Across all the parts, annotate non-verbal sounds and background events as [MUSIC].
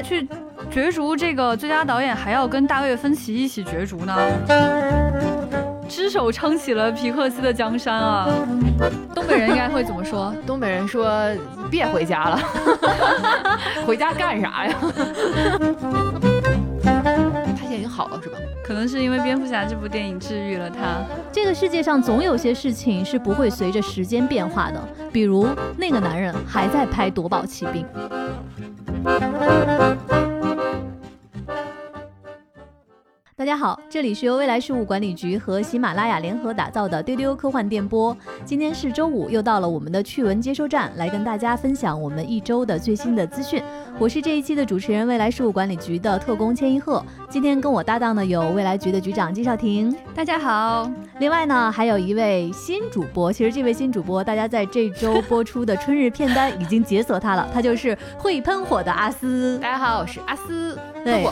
他去角逐这个最佳导演，还要跟大卫芬奇一起角逐呢？只手撑起了皮克斯的江山啊！东北人应该会怎么说？东北人说：“别回家了，[LAUGHS] 回家干啥呀？”他现在已经好了是吧？可能是因为蝙蝠侠这部电影治愈了他。这个世界上总有些事情是不会随着时间变化的，比如那个男人还在拍《夺宝奇兵》。Música 大家好，这里是由未来事务管理局和喜马拉雅联合打造的丢丢科幻电波。今天是周五，又到了我们的趣闻接收站，来跟大家分享我们一周的最新的资讯。我是这一期的主持人，未来事务管理局的特工千一鹤。今天跟我搭档的有未来局的局长金少廷，大家好。另外呢，还有一位新主播，其实这位新主播，大家在这周播出的春日片单已经解锁他了，他就是会喷火的阿斯。大家好，我是阿斯。对。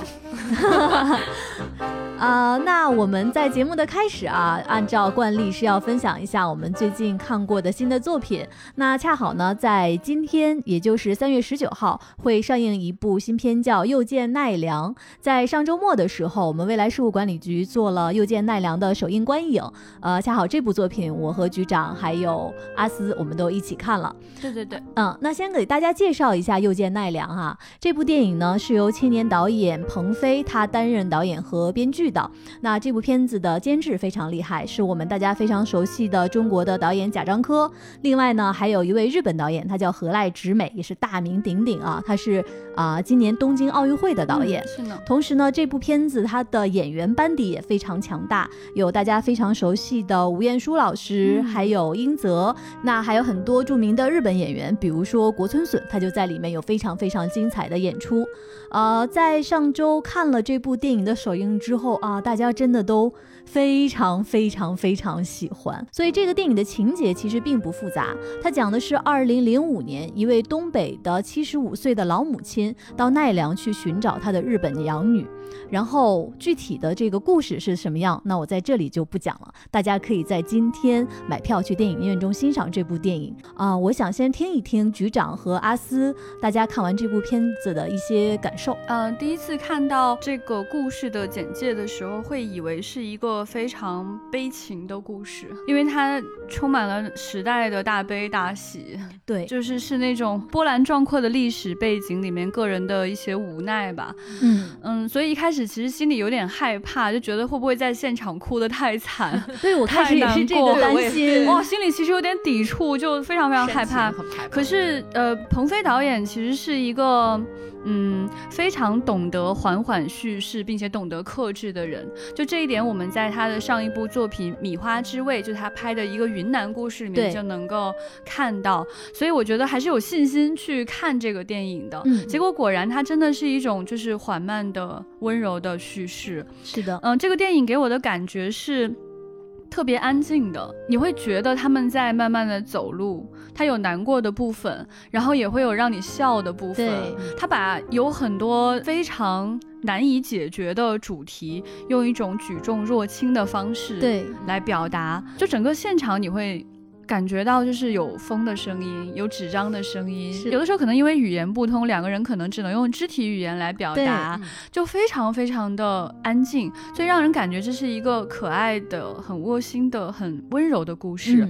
[LAUGHS] 啊，那我们在节目的开始啊，按照惯例是要分享一下我们最近看过的新的作品。那恰好呢，在今天，也就是三月十九号，会上映一部新片叫《又见奈良》。在上周末的时候，我们未来事务管理局做了《又见奈良》的首映观影。呃，恰好这部作品，我和局长还有阿斯，我们都一起看了。对对对，嗯，那先给大家介绍一下《又见奈良》哈，这部电影呢是由青年导演彭飞他担任导演和编剧。的那这部片子的监制非常厉害，是我们大家非常熟悉的中国的导演贾樟柯。另外呢，还有一位日本导演，他叫河濑直美，也是大名鼎鼎啊。他是啊，今年东京奥运会的导演。是呢。同时呢，这部片子它的演员班底也非常强大，有大家非常熟悉的吴彦姝老师，还有英泽，那还有很多著名的日本演员，比如说国村隼，他就在里面有非常非常精彩的演出。呃，在上周看了这部电影的首映之后啊，大家真的都非常非常非常喜欢。所以这个电影的情节其实并不复杂，它讲的是二零零五年一位东北的七十五岁的老母亲到奈良去寻找她的日本养女。然后具体的这个故事是什么样，那我在这里就不讲了。大家可以在今天买票去电影院中欣赏这部电影啊。我想先听一听局长和阿斯大家看完这部片子的一些感受。嗯，第一次看到这个故事的简介的时候，会以为是一个非常悲情的故事，因为它充满了时代的大悲大喜。对，就是是那种波澜壮阔的历史背景里面个人的一些无奈吧。嗯嗯，所以。开始其实心里有点害怕，就觉得会不会在现场哭得太惨？[LAUGHS] 对我开始也是这个担心，哇，心里其实有点抵触，就非常非常害怕。可是呃，鹏飞导演其实是一个。嗯，非常懂得缓缓叙事，并且懂得克制的人，就这一点，我们在他的上一部作品《米花之味》，就他拍的一个云南故事里面就能够看到。所以我觉得还是有信心去看这个电影的。嗯，结果果然，他真的是一种就是缓慢的、温柔的叙事。是的，嗯，这个电影给我的感觉是。特别安静的，你会觉得他们在慢慢的走路，他有难过的部分，然后也会有让你笑的部分。他把有很多非常难以解决的主题，用一种举重若轻的方式对来表达，就整个现场你会。感觉到就是有风的声音，有纸张的声音，有的时候可能因为语言不通，两个人可能只能用肢体语言来表达，就非常非常的安静，所以让人感觉这是一个可爱的、很窝心的、很温柔的故事。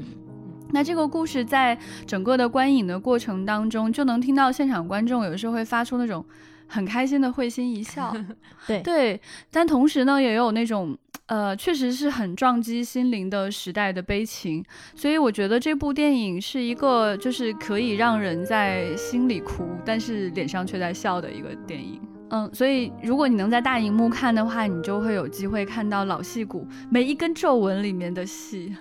那这个故事在整个的观影的过程当中，就能听到现场观众有的时候会发出那种很开心的会心一笑，[LAUGHS] 对对，但同时呢，也有那种。呃，确实是很撞击心灵的时代的悲情，所以我觉得这部电影是一个就是可以让人在心里哭，但是脸上却在笑的一个电影。嗯，所以如果你能在大荧幕看的话，你就会有机会看到老戏骨每一根皱纹里面的戏。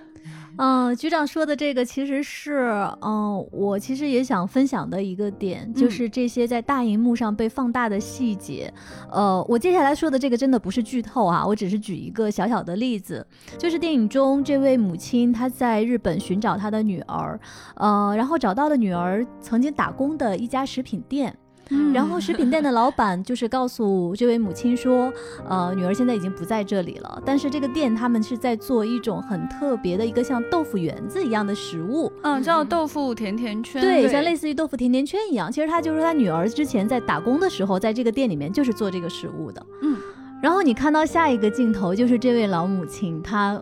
嗯，局长说的这个其实是，嗯，我其实也想分享的一个点，就是这些在大荧幕上被放大的细节。呃，我接下来说的这个真的不是剧透啊，我只是举一个小小的例子，就是电影中这位母亲她在日本寻找她的女儿，呃，然后找到了女儿曾经打工的一家食品店。然后食品店的老板就是告诉这位母亲说，呃，女儿现在已经不在这里了，但是这个店他们是在做一种很特别的一个像豆腐圆子一样的食物，嗯，叫豆腐甜甜圈，对，像类似于豆腐甜甜圈一样。其实他就是他女儿之前在打工的时候，在这个店里面就是做这个食物的，嗯。然后你看到下一个镜头，就是这位老母亲，她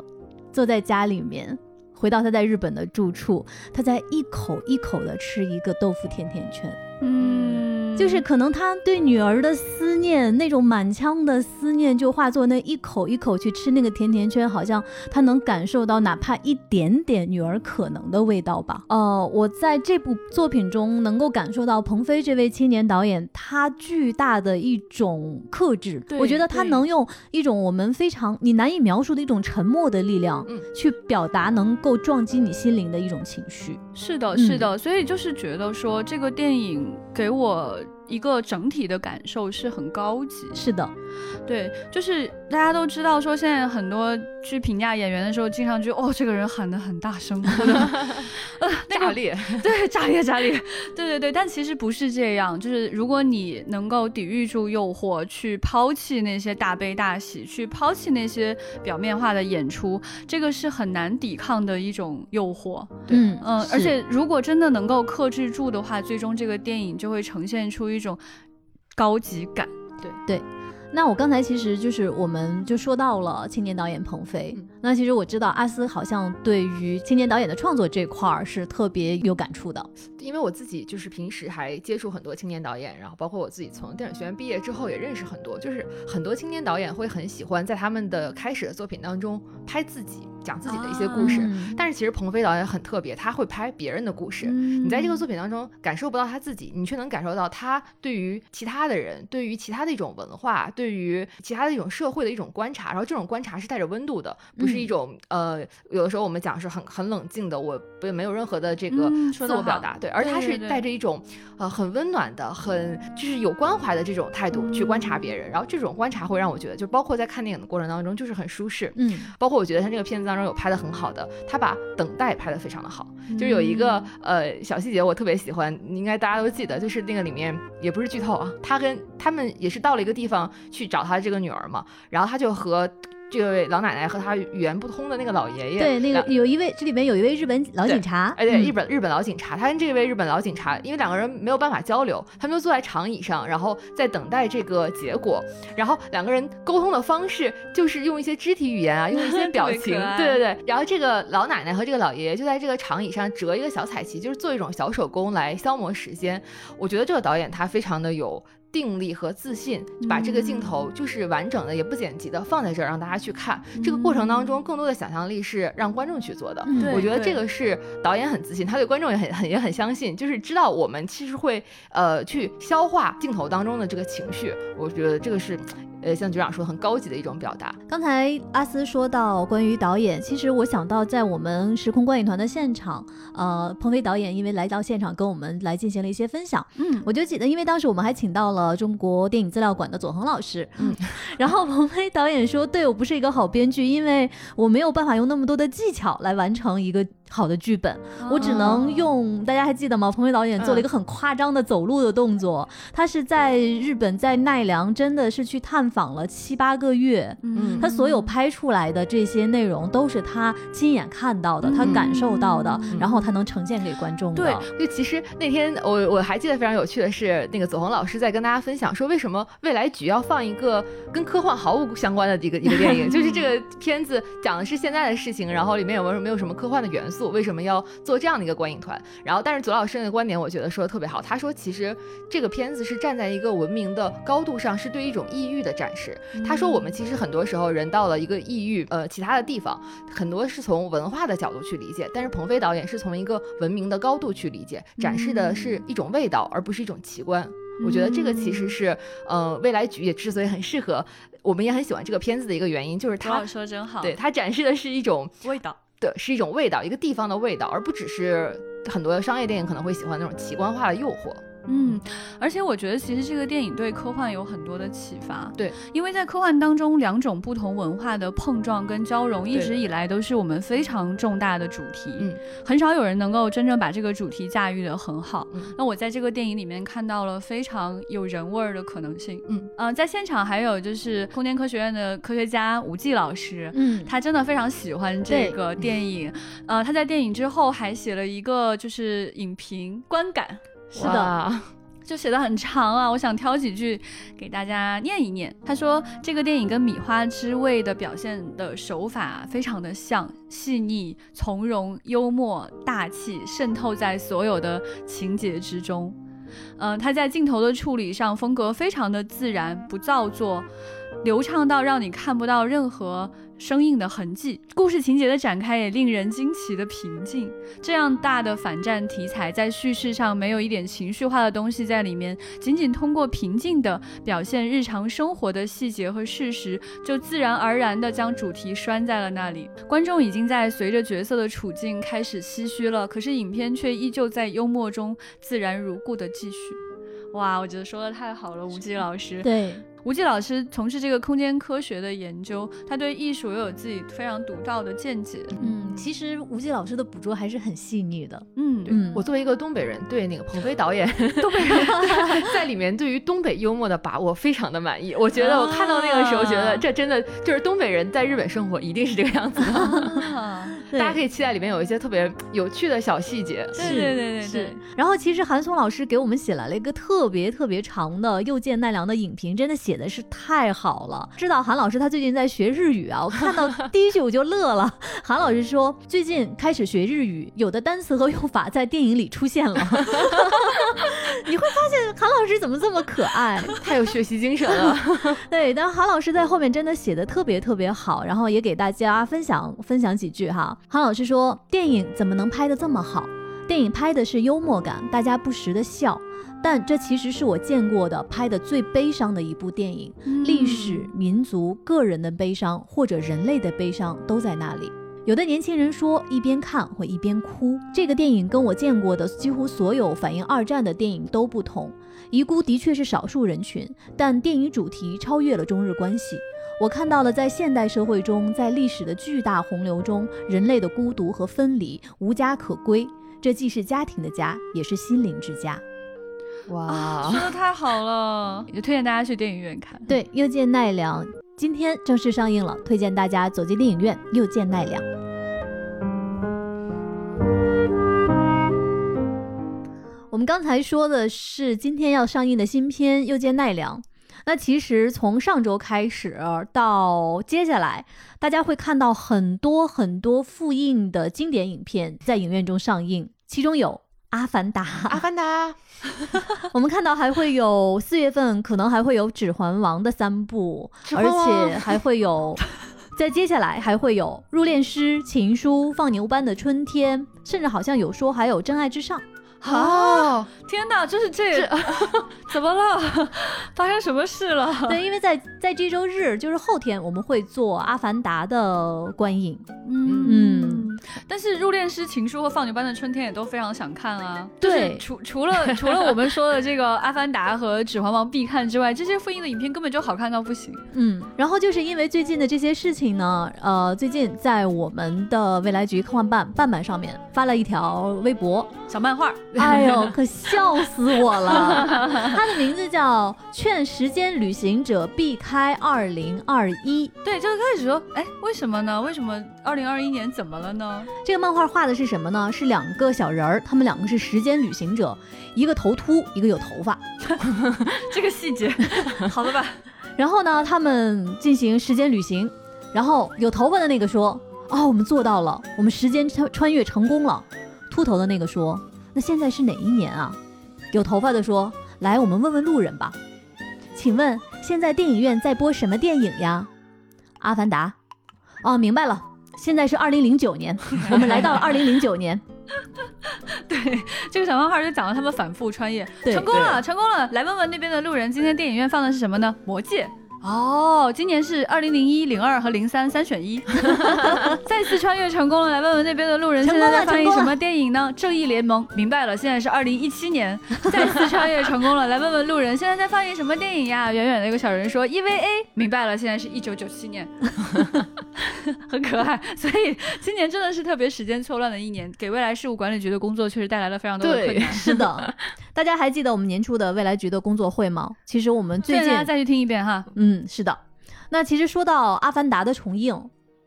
坐在家里面，回到她在日本的住处，她在一口一口的吃一个豆腐甜甜圈，嗯。就是可能他对女儿的思念，那种满腔的思念，就化作那一口一口去吃那个甜甜圈，好像他能感受到哪怕一点点女儿可能的味道吧。呃，我在这部作品中能够感受到鹏飞这位青年导演他巨大的一种克制。我觉得他能用一种我们非常你难以描述的一种沉默的力量，去表达能够撞击你心灵的一种情绪。是的，是的，所以就是觉得说这个电影给我。一个整体的感受是很高级，是的，对，就是大家都知道说现在很多去评价演员的时候，经常就哦这个人喊得很大声，[LAUGHS] 呃，[LAUGHS] 炸裂，对，炸裂炸裂，对对对，但其实不是这样，就是如果你能够抵御住诱惑，去抛弃那些大悲大喜，去抛弃那些表面化的演出，这个是很难抵抗的一种诱惑，嗯嗯，而且如果真的能够克制住的话，最终这个电影就会呈现出。一种高级感，对对。那我刚才其实就是，我们就说到了青年导演鹏飞。那其实我知道阿斯好像对于青年导演的创作这块儿是特别有感触的，因为我自己就是平时还接触很多青年导演，然后包括我自己从电影学院毕业之后也认识很多，就是很多青年导演会很喜欢在他们的开始的作品当中拍自己。讲自己的一些故事，但是其实鹏飞导演很特别，他会拍别人的故事。你在这个作品当中感受不到他自己，你却能感受到他对于其他的人、对于其他的一种文化、对于其他的一种社会的一种观察。然后这种观察是带着温度的，不是一种呃，有的时候我们讲是很很冷静的，我不没有任何的这个自我表达。对，而他是带着一种呃很温暖的、很就是有关怀的这种态度去观察别人。然后这种观察会让我觉得，就包括在看电影的过程当中，就是很舒适。嗯，包括我觉得他这个片子当。中有拍的很好的，他把等待拍的非常的好，就是有一个呃小细节我特别喜欢，应该大家都记得，就是那个里面也不是剧透啊，他跟他们也是到了一个地方去找他这个女儿嘛，然后他就和。这位老奶奶和她语言不通的那个老爷爷，对，那个有一位，这里面有一位日本老警察，哎，对，日本日本老警察，他跟这位日本老警察，因为两个人没有办法交流，他们就坐在长椅上，然后在等待这个结果，然后两个人沟通的方式就是用一些肢体语言啊，用一些 [LAUGHS] 表情，对对对，然后这个老奶奶和这个老爷爷就在这个长椅上折一个小彩旗，就是做一种小手工来消磨时间。我觉得这个导演他非常的有。定力和自信，把这个镜头就是完整的，也不剪辑的放在这儿，让大家去看。这个过程当中，更多的想象力是让观众去做的。我觉得这个是导演很自信，他对观众也很很也很相信，就是知道我们其实会呃去消化镜头当中的这个情绪。我觉得这个是。呃，像局长说，很高级的一种表达。刚才阿斯说到关于导演，其实我想到在我们时空观影团的现场，呃，鹏飞导演因为来到现场跟我们来进行了一些分享。嗯，我就记得，因为当时我们还请到了中国电影资料馆的左恒老师。嗯，[LAUGHS] 然后鹏飞导演说：“对我不是一个好编剧，因为我没有办法用那么多的技巧来完成一个。”好的剧本，我只能用。大家还记得吗？彭飞导演做了一个很夸张的走路的动作。他是在日本，在奈良，真的是去探访了七八个月。嗯，他所有拍出来的这些内容都是他亲眼看到的，他感受到的，然后他能呈现给观众的。对，就其实那天我我还记得非常有趣的是，那个左宏老师在跟大家分享说，为什么未来局要放一个跟科幻毫无相关的一个一个电影？就是这个片子讲的是现在的事情，然后里面有没有没有什么科幻的元素？为什么要做这样的一个观影团？然后，但是左老师那个观点，我觉得说的特别好。他说，其实这个片子是站在一个文明的高度上，是对一种抑郁的展示。他说，我们其实很多时候人到了一个抑郁，呃，其他的地方，很多是从文化的角度去理解，但是鹏飞导演是从一个文明的高度去理解，展示的是一种味道，而不是一种奇观。我觉得这个其实是，呃，未来局也之所以很适合，我们也很喜欢这个片子的一个原因，就是他说真好，对他展示的是一种味道。是一种味道，一个地方的味道，而不只是很多商业电影可能会喜欢那种奇观化的诱惑。嗯，而且我觉得其实这个电影对科幻有很多的启发。对，因为在科幻当中，两种不同文化的碰撞跟交融，一直以来都是我们非常重大的主题。嗯，很少有人能够真正把这个主题驾驭的很好。那我在这个电影里面看到了非常有人味儿的可能性。嗯嗯，在现场还有就是空间科学院的科学家吴季老师，嗯，他真的非常喜欢这个电影。呃，他在电影之后还写了一个就是影评观感。是的，[LAUGHS] 就写的很长啊，我想挑几句给大家念一念。他说，这个电影跟《米花之味》的表现的手法非常的像，细腻、从容、幽默、大气，渗透在所有的情节之中。嗯，他在镜头的处理上风格非常的自然，不造作，流畅到让你看不到任何。生硬的痕迹，故事情节的展开也令人惊奇的平静。这样大的反战题材，在叙事上没有一点情绪化的东西在里面，仅仅通过平静的表现日常生活的细节和事实，就自然而然地将主题拴在了那里。观众已经在随着角色的处境开始唏嘘了，可是影片却依旧在幽默中自然如故地继续。哇，我觉得说的太好了，吴极老师。对。吴忌老师从事这个空间科学的研究，他对艺术又有自己非常独到的见解。嗯，其实吴忌老师的捕捉还是很细腻的。嗯嗯，我作为一个东北人，对那个鹏飞导演，[LAUGHS] 东北人 [LAUGHS] 在里面对于东北幽默的把握非常的满意。我觉得我看到那个时候，觉得这真的就是东北人在日本生活一定是这个样子的。[LAUGHS] 大家可以期待里面有一些特别 [TSK] 有趣的小细节。对，对对对对。然后其实韩松老师给我们写来了一个特别特别长的又见奈良的影评，真的写。写的是太好了，知道韩老师他最近在学日语啊，我看到 [LAUGHS] 第一句我就乐了。韩老师说最近开始学日语，有的单词和用法在电影里出现了。[LAUGHS] 你会发现韩老师怎么这么可爱，太有学习精神了。[LAUGHS] 对，但韩老师在后面真的写的特别特别好，然后也给大家分享分享几句哈。韩老师说电影怎么能拍得这么好？电影拍的是幽默感，大家不时的笑。但这其实是我见过的拍的最悲伤的一部电影，历史、民族、个人的悲伤或者人类的悲伤都在那里。有的年轻人说一边看会一边哭。这个电影跟我见过的几乎所有反映二战的电影都不同。遗孤的确是少数人群，但电影主题超越了中日关系。我看到了在现代社会中，在历史的巨大洪流中，人类的孤独和分离，无家可归。这既是家庭的家，也是心灵之家。哇，[LAUGHS] 说的太好了，[LAUGHS] 也推荐大家去电影院看。对，《又见奈良》今天正式上映了，推荐大家走进电影院，《又见奈良》。我们刚才说的是今天要上映的新片《又见奈良》，那其实从上周开始到接下来，大家会看到很多很多复印的经典影片在影院中上映，其中有。阿凡达，阿凡达，[LAUGHS] 我们看到还会有四月份可能还会有《指环王》的三部，而且还会有，在接下来还会有《入殓师》《情书》《放牛班的春天》，甚至好像有说还有《真爱至上》。啊！天哪，就是这，[LAUGHS] 怎么了？[LAUGHS] 发生什么事了？对，因为在在这周日，就是后天，我们会做《阿凡达》的观影。嗯嗯。但是《入殓师》《情书》和《放牛班的春天》也都非常想看啊。对，除除了除了我们说的这个《阿凡达》和《指环王》必看之外，这些复映的影片根本就好看到不行。嗯。然后就是因为最近的这些事情呢，呃，最近在我们的未来局科幻办办板上面发了一条微博小漫画。[LAUGHS] 哎呦，可笑死我了！[LAUGHS] 它的名字叫《劝时间旅行者避开二零二一》。对，就是开始说，哎，为什么呢？为什么二零二一年怎么了呢？这个漫画画的是什么呢？是两个小人儿，他们两个是时间旅行者，一个头秃，一个有头发。[LAUGHS] 这个细节，好了吧？然后呢，他们进行时间旅行，然后有头发的那个说：“哦，我们做到了，我们时间穿穿越成功了。”秃头的那个说。那现在是哪一年啊？有头发的说：“来，我们问问路人吧。请问现在电影院在播什么电影呀？”阿凡达。哦，明白了，现在是二零零九年，[LAUGHS] 我们来到了二零零九年。[LAUGHS] 对，这个小漫画就讲了他们反复穿越，成功了，成功了。来问问那边的路人，今天电影院放的是什么呢？魔戒。哦，今年是二零零一、零二和零三三选一，[LAUGHS] [LAUGHS] 再次穿越成功了。来问问那边的路人，现在在放映什么电影呢？正义联盟，明白了，现在是二零一七年，再次穿越成功了。来问问路人，现在在放映什么电影呀？远远的一个小人说 EVA，明白了，现在是一九九七年，[LAUGHS] 很可爱。所以今年真的是特别时间错乱的一年，给未来事务管理局的工作确实带来了非常多的困难。是的，大家还记得我们年初的未来局的工作会吗？其实我们最近大家再去听一遍哈。嗯，是的。那其实说到《阿凡达》的重映，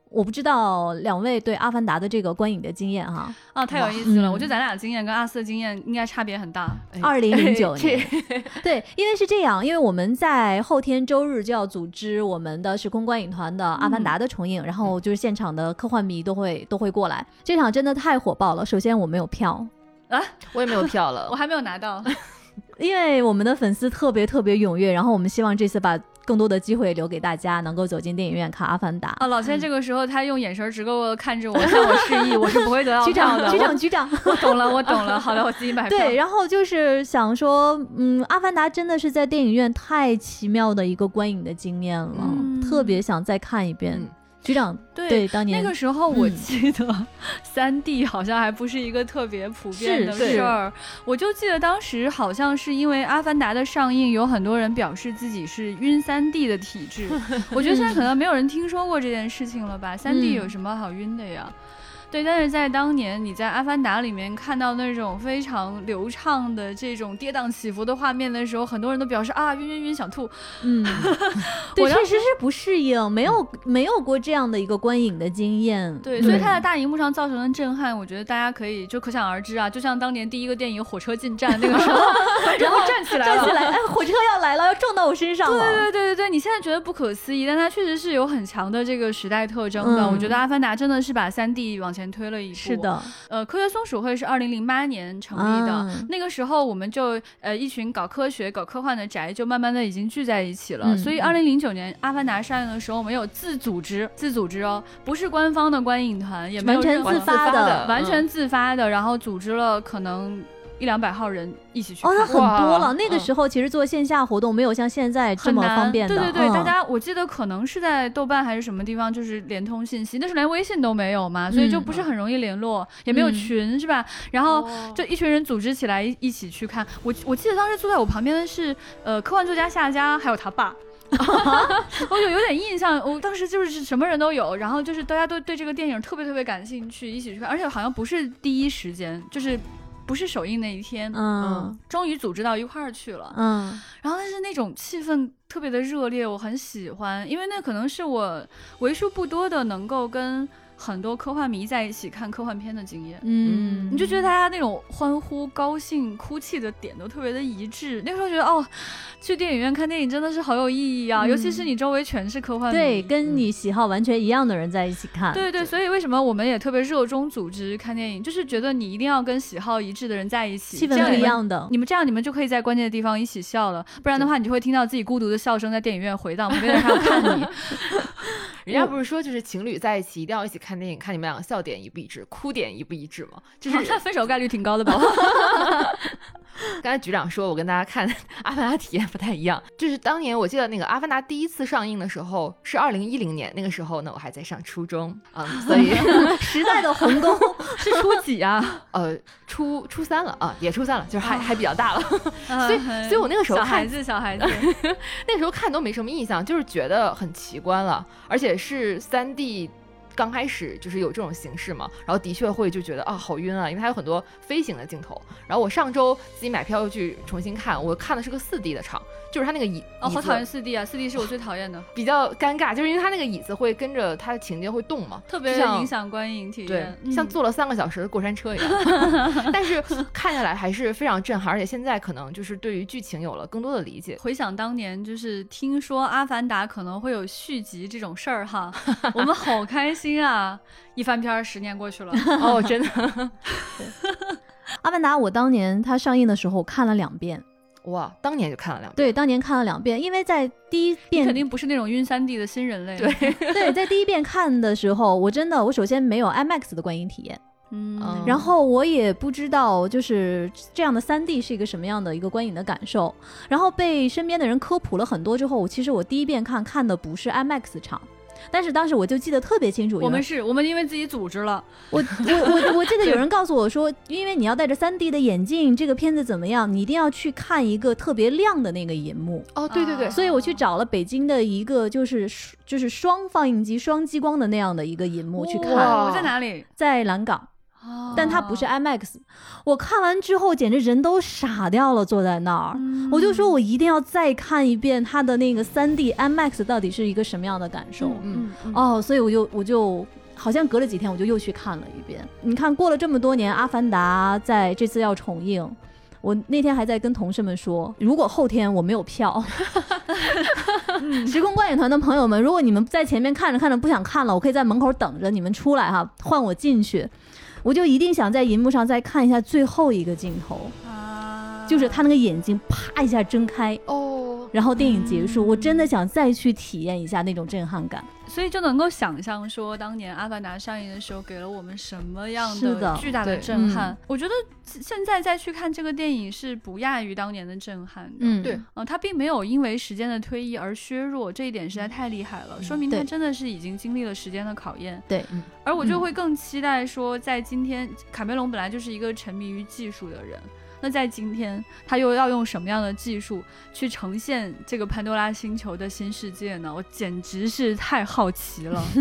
我不知道两位对《阿凡达》的这个观影的经验哈。啊，太有意思了！我觉得咱俩经验跟阿四的经验应该差别很大。二零零九年，[LAUGHS] 对，因为是这样，因为我们在后天周日就要组织我们的时空观影团的《阿凡达》的重映，然后就是现场的科幻迷都会都会过来。这场真的太火爆了。首先我没有票啊，[LAUGHS] 我也没有票了，[LAUGHS] 我还没有拿到。[LAUGHS] 因为我们的粉丝特别特别踊跃，然后我们希望这次把更多的机会留给大家，能够走进电影院看《阿凡达》啊！老千这个时候他用眼神直勾勾看着我，向我示意，我是不会得到票的。局长，局长，我懂了，我懂了。好的，我自己买票。对，然后就是想说，嗯，《阿凡达》真的是在电影院太奇妙的一个观影的经验了，特别想再看一遍。局长，对，当年那个时候我记得 [LAUGHS] 三 D 好像还不是一个特别普遍的事儿，我就记得当时好像是因为《阿凡达》的上映，有很多人表示自己是晕三 D 的体质。[LAUGHS] 我觉得现在可能没有人听说过这件事情了吧？三 D 有什么好晕的呀？对，但是在当年你在《阿凡达》里面看到那种非常流畅的这种跌宕起伏的画面的时候，很多人都表示啊晕晕晕想吐。嗯，[LAUGHS] 对，确实是不适应，没有没有过这样的一个观影的经验。对，所以它在大荧幕上造成的震撼，我觉得大家可以就可想而知啊。就像当年第一个电影《火车进站》那个时候，[LAUGHS] 然后站起来，站起来，哎，火车要来了，要撞到我身上了。对对对对对，你现在觉得不可思议，但它确实是有很强的这个时代特征的。我觉得《阿凡达》真的是把三 D 往前。前推了一步，是的，呃，科学松鼠会是二零零八年成立的，那个时候我们就呃一群搞科学、搞科幻的宅就慢慢的已经聚在一起了，所以二零零九年《阿凡达》上映的时候，我们有自组织、自组织哦，不是官方的观影团，也没有完全自发的，完全自发的，然后组织了可能。一两百号人一起去哦，那很多了。那个时候其实做线下活动没有像现在这么方便的。对对对，大家我记得可能是在豆瓣还是什么地方，就是联通信息，那时候连微信都没有嘛，所以就不是很容易联络，也没有群是吧？然后就一群人组织起来一起去看。我我记得当时坐在我旁边的是呃科幻作家夏家，还有他爸，[LAUGHS] 我有有点印象。我当时就是什么人都有，然后就是大家都对这个电影特别特别感兴趣，一起去看，而且好像不是第一时间，就是。不是首映那一天，嗯，终于组织到一块儿去了，嗯，然后但是那种气氛特别的热烈，我很喜欢，因为那可能是我为数不多的能够跟。很多科幻迷在一起看科幻片的经验，嗯，你就觉得大家那种欢呼、高兴、哭泣的点都特别的一致。那个时候觉得，哦，去电影院看电影真的是好有意义啊！尤其是你周围全是科幻，对，跟你喜好完全一样的人在一起看。对对，所以为什么我们也特别热衷组织看电影，就是觉得你一定要跟喜好一致的人在一起，气氛一样的，你们这样你们就可以在关键的地方一起笑了，不然的话你就会听到自己孤独的笑声在电影院回荡，旁边人还要看你。[LAUGHS] 人家不是说就是情侣在一起一定要一起看电影，看你们两个笑点一不一致，哭点一不一致吗？就 [LAUGHS] 是他分手概率挺高的吧？[LAUGHS] [LAUGHS] 刚才局长说，我跟大家看《阿凡达》体验不太一样。就是当年我记得那个《阿凡达》第一次上映的时候是二零一零年，那个时候呢我还在上初中啊，所以时代的鸿沟是初几啊？呃，初初三了啊，也初三了，就是还还比较大了。所以，所以我那个时候小孩子，小孩子，那时候看都没什么印象，就是觉得很奇观了，而且是三 D。刚开始就是有这种形式嘛，然后的确会就觉得啊好晕啊，因为它有很多飞行的镜头。然后我上周自己买票又去重新看，我看的是个四 D 的场，就是它那个椅哦，好讨厌四 D 啊，四 D 是我最讨厌的，[LAUGHS] 比较尴尬，就是因为它那个椅子会跟着它的情节会动嘛，特别影响观影体验，对，像坐了三个小时的过山车一样。[LAUGHS] 但是看下来还是非常震撼，而且现在可能就是对于剧情有了更多的理解。回想当年，就是听说《阿凡达》可能会有续集这种事儿哈，我们好开心。心啊！一翻篇，十年过去了 [LAUGHS] 哦，真的。阿凡达，我当年它上映的时候看了两遍，哇，当年就看了两遍。对，当年看了两遍，因为在第一遍肯定不是那种晕三 D 的新人类。对 [LAUGHS] 对，在第一遍看的时候，我真的，我首先没有 IMAX 的观影体验。嗯，然后我也不知道就是这样的三 D 是一个什么样的一个观影的感受，然后被身边的人科普了很多之后，其实我第一遍看看的不是 IMAX 场。但是当时我就记得特别清楚，我们是我们因为自己组织了，我我我我记得 [LAUGHS] 有人告诉我说，因为你要戴着三 D 的眼镜，这个片子怎么样，你一定要去看一个特别亮的那个银幕。哦，对对对，所以我去找了北京的一个就是就是双放映机双激光的那样的一个银幕去看。我在哪里？在蓝港。但它不是 IMAX，我看完之后简直人都傻掉了，坐在那儿，我就说我一定要再看一遍它的那个 3D IMAX 到底是一个什么样的感受。嗯哦，所以我就我就好像隔了几天我就又去看了一遍。你看过了这么多年，《阿凡达》在这次要重映，我那天还在跟同事们说，如果后天我没有票，[LAUGHS] 时空观影团的朋友们，如果你们在前面看着看着不想看了，我可以在门口等着你们出来哈，换我进去。我就一定想在银幕上再看一下最后一个镜头，啊，就是他那个眼睛啪一下睁开哦，然后电影结束，我真的想再去体验一下那种震撼感。所以就能够想象说，当年《阿凡达》上映的时候，给了我们什么样的巨大的震撼。我觉得现在再去看这个电影是不亚于当年的震撼的。嗯，对，嗯，它并没有因为时间的推移而削弱，这一点实在太厉害了，说明它真的是已经经历了时间的考验。对，而我就会更期待说，在今天，卡梅隆本来就是一个沉迷于技术的人。那在今天，他又要用什么样的技术去呈现这个潘多拉星球的新世界呢？我简直是太好奇了。[LAUGHS]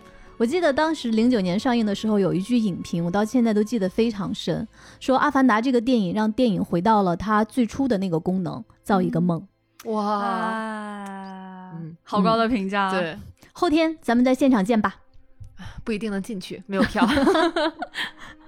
[LAUGHS] 我记得当时零九年上映的时候，有一句影评，我到现在都记得非常深，说《阿凡达》这个电影让电影回到了它最初的那个功能，造一个梦。哇，嗯，好高的评价。对，后天咱们在现场见吧。不一定能进去，没有票。[LAUGHS]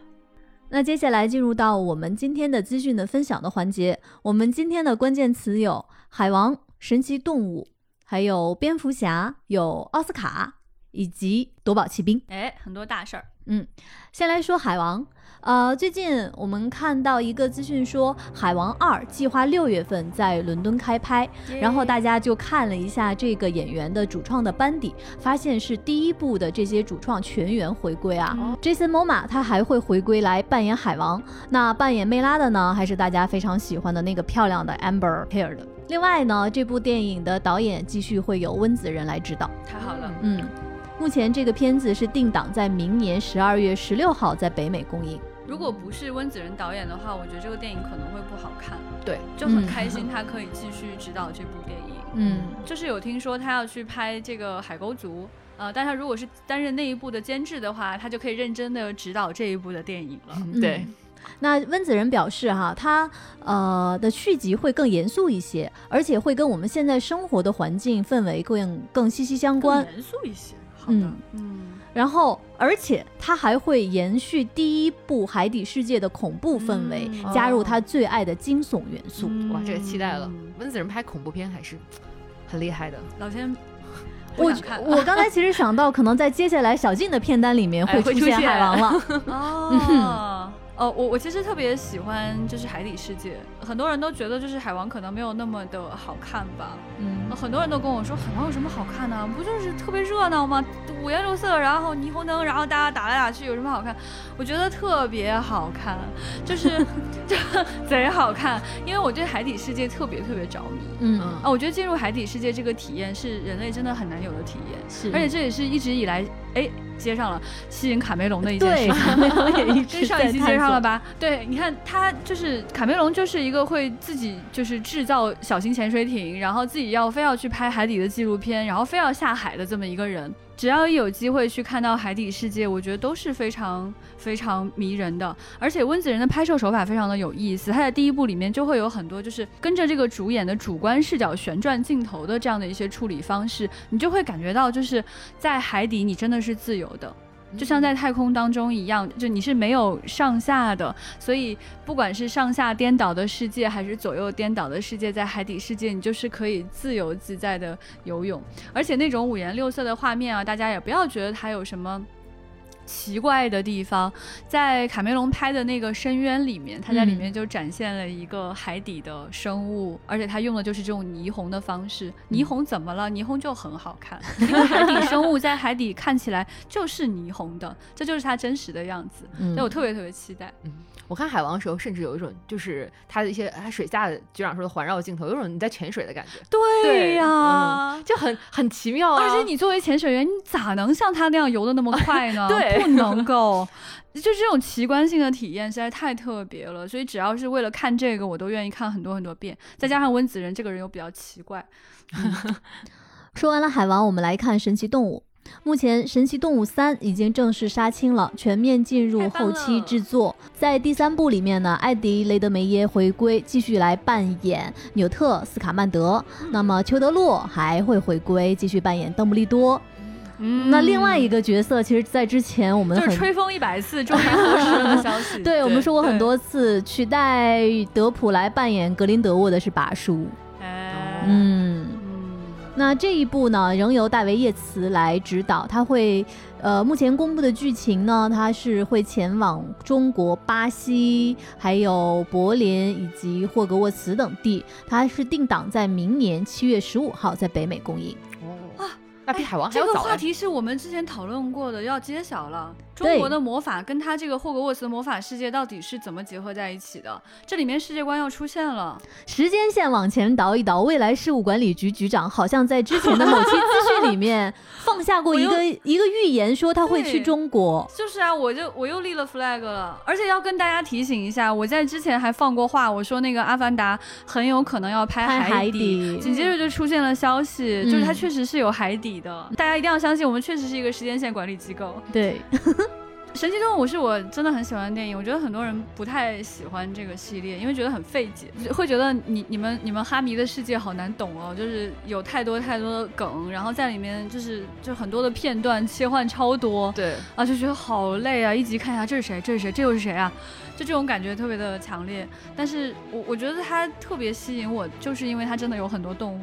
那接下来进入到我们今天的资讯的分享的环节。我们今天的关键词有海王、神奇动物，还有蝙蝠侠，有奥斯卡，以及夺宝奇兵。哎，很多大事儿。嗯，先来说海王。呃，最近我们看到一个资讯说，《海王二》计划六月份在伦敦开拍，然后大家就看了一下这个演员的主创的班底，发现是第一部的这些主创全员回归啊。Jason Momoa 他还会回归来扮演海王，那扮演梅拉的呢，还是大家非常喜欢的那个漂亮的 Amber Heard。另外呢，这部电影的导演继续会由温子仁来指导。太好了，嗯，目前这个片子是定档在明年十二月十六号在北美公映。如果不是温子仁导演的话，我觉得这个电影可能会不好看。对，就很开心他可以继续指导这部电影。嗯，就是有听说他要去拍这个《海沟族》，呃，但他如果是担任那一部的监制的话，他就可以认真的指导这一部的电影了。对，那温子仁表示哈，他呃的续集会更严肃一些，而且会跟我们现在生活的环境氛围更更息息相关。严肃一些，好的，嗯。然后，而且它还会延续第一部《海底世界》的恐怖氛围，加入他最爱的惊悚元素。哇，这个期待了！温子仁拍恐怖片还是很厉害的。老千，我我刚才其实想到，可能在接下来小静的片单里面会出现海王了。[LAUGHS] 哦。呃，我我其实特别喜欢就是海底世界，很多人都觉得就是海王可能没有那么的好看吧，嗯，很多人都跟我说海王有什么好看的，不就是特别热闹吗？五颜六色，然后霓虹灯，然后大家打来打去，有什么好看？我觉得特别好看，就是就 [LAUGHS] [LAUGHS] 贼好看，因为我对海底世界特别特别着迷，嗯。啊，我觉得进入海底世界这个体验是人类真的很难有的体验，是，而且这也是一直以来，哎。接上了吸引卡梅隆的一件事，卡梅隆也一直 [LAUGHS] 上一期接上了吧？对，你看他就是卡梅隆，就是一个会自己就是制造小型潜水艇，然后自己要非要去拍海底的纪录片，然后非要下海的这么一个人。只要一有机会去看到海底世界，我觉得都是非常非常迷人的。而且温子仁的拍摄手法非常的有意思，他在第一部里面就会有很多就是跟着这个主演的主观视角旋转镜头的这样的一些处理方式，你就会感觉到就是在海底你真的是自由的。就像在太空当中一样，就你是没有上下的，所以不管是上下颠倒的世界，还是左右颠倒的世界，在海底世界你就是可以自由自在的游泳，而且那种五颜六色的画面啊，大家也不要觉得它有什么。奇怪的地方，在卡梅隆拍的那个《深渊》里面，他在里面就展现了一个海底的生物，而且他用的就是这种霓虹的方式。霓虹怎么了？霓虹就很好看，[LAUGHS] 因为海底生物在海底看起来就是霓虹的，这就是它真实的样子。所以我特别特别期待。嗯，我看海王的时候，甚至有一种就是他的一些他水下的局长说的环绕镜头，有种你在潜水的感觉。对呀，就很很奇妙。而且你作为潜水员，你咋能像他那样游的那么 [LAUGHS] 快呢？对，不能够。[LAUGHS] 就这种奇观性的体验实在太特别了，所以只要是为了看这个，我都愿意看很多很多遍。再加上温子仁这个人又比较奇怪。[LAUGHS] 说完了海王，我们来看神奇动物。目前《神奇动物三》已经正式杀青了，全面进入后期制作。在第三部里面呢，艾迪·雷德梅耶回归，继续来扮演纽特·斯卡曼德。那么裘德·洛还会回归，继续扮演邓布利多。嗯，那另外一个角色，其实，在之前我们就是吹风一百次终于合适了的消息。[LAUGHS] 对我们说过很多次，取代德普来扮演格林德沃的是拔叔。哎，嗯。那这一部呢，仍由大卫·叶茨来指导。他会，呃，目前公布的剧情呢，他是会前往中国、巴西、还有柏林以及霍格沃茨等地。他是定档在明年七月十五号在北美公映。哦，啊，那比海王还要早。这个话题是我们之前讨论过的，要揭晓了。中国的魔法跟他这个霍格沃茨的魔法世界到底是怎么结合在一起的？这里面世界观要出现了。时间线往前倒一倒，未来事务管理局局长好像在之前的某期资讯里面放下过一个 [LAUGHS] 一个预言，说他会去中国。就是啊，我就我又立了 flag 了，而且要跟大家提醒一下，我在之前还放过话，我说那个《阿凡达》很有可能要拍海底，紧接着就出现了消息，就是它确实是有海底的。大家一定要相信，我们确实是一个时间线管理机构。对。[LAUGHS] 神奇动物是我真的很喜欢的电影，我觉得很多人不太喜欢这个系列，因为觉得很费解，会觉得你你们你们哈迷的世界好难懂哦，就是有太多太多的梗，然后在里面就是就很多的片段切换超多，对啊就觉得好累啊，一集看一下这是谁这是谁这又是谁啊，就这种感觉特别的强烈。但是我我觉得它特别吸引我，就是因为它真的有很多动物。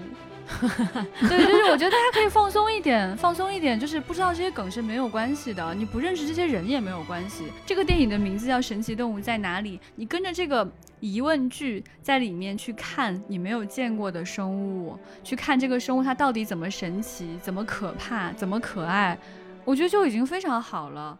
[LAUGHS] 对，就是我觉得大家可以放松一点，放松一点，就是不知道这些梗是没有关系的，你不认识这些人也没有关系。这个电影的名字叫《神奇动物在哪里》，你跟着这个疑问句在里面去看你没有见过的生物，去看这个生物它到底怎么神奇，怎么可怕，怎么可爱，我觉得就已经非常好了。